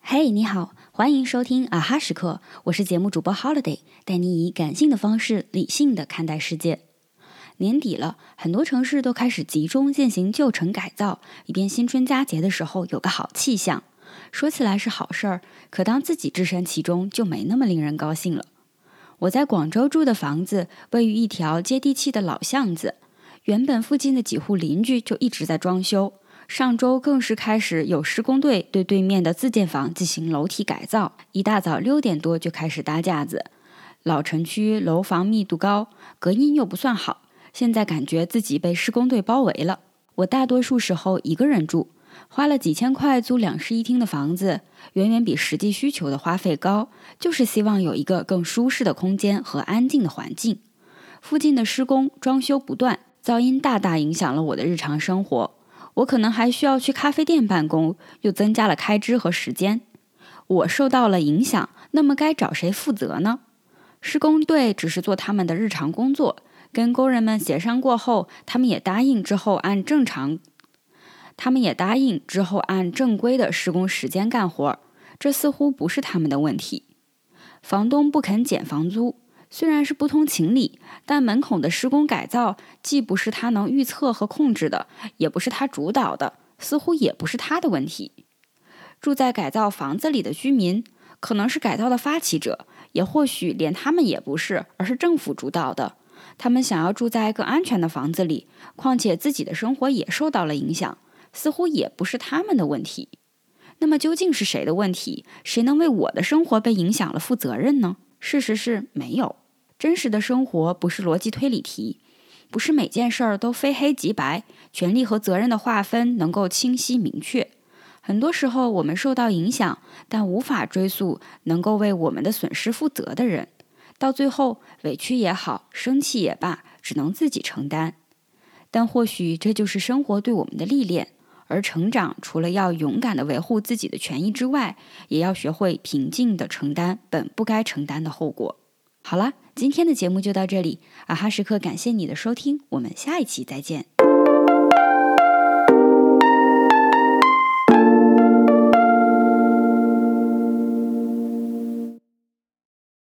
嘿，你好，欢迎收听啊哈时刻，我是节目主播 Holiday，带你以感性的方式理性的看待世界。年底了，很多城市都开始集中进行旧城改造，以便新春佳节的时候有个好气象。说起来是好事儿，可当自己置身其中，就没那么令人高兴了。我在广州住的房子位于一条接地气的老巷子，原本附近的几户邻居就一直在装修，上周更是开始有施工队对对面的自建房进行楼体改造，一大早六点多就开始搭架子。老城区楼房密度高，隔音又不算好，现在感觉自己被施工队包围了。我大多数时候一个人住。花了几千块租两室一厅的房子，远远比实际需求的花费高，就是希望有一个更舒适的空间和安静的环境。附近的施工装修不断，噪音大大影响了我的日常生活。我可能还需要去咖啡店办公，又增加了开支和时间。我受到了影响，那么该找谁负责呢？施工队只是做他们的日常工作，跟工人们协商过后，他们也答应之后按正常。他们也答应之后按正规的施工时间干活，这似乎不是他们的问题。房东不肯减房租，虽然是不通情理，但门口的施工改造既不是他能预测和控制的，也不是他主导的，似乎也不是他的问题。住在改造房子里的居民，可能是改造的发起者，也或许连他们也不是，而是政府主导的。他们想要住在更安全的房子里，况且自己的生活也受到了影响。似乎也不是他们的问题，那么究竟是谁的问题？谁能为我的生活被影响了负责任呢？事实是没有。真实的生活不是逻辑推理题，不是每件事儿都非黑即白，权利和责任的划分能够清晰明确。很多时候我们受到影响，但无法追溯能够为我们的损失负责的人，到最后委屈也好，生气也罢，只能自己承担。但或许这就是生活对我们的历练。而成长，除了要勇敢的维护自己的权益之外，也要学会平静的承担本不该承担的后果。好了，今天的节目就到这里，啊哈时刻感谢你的收听，我们下一期再见。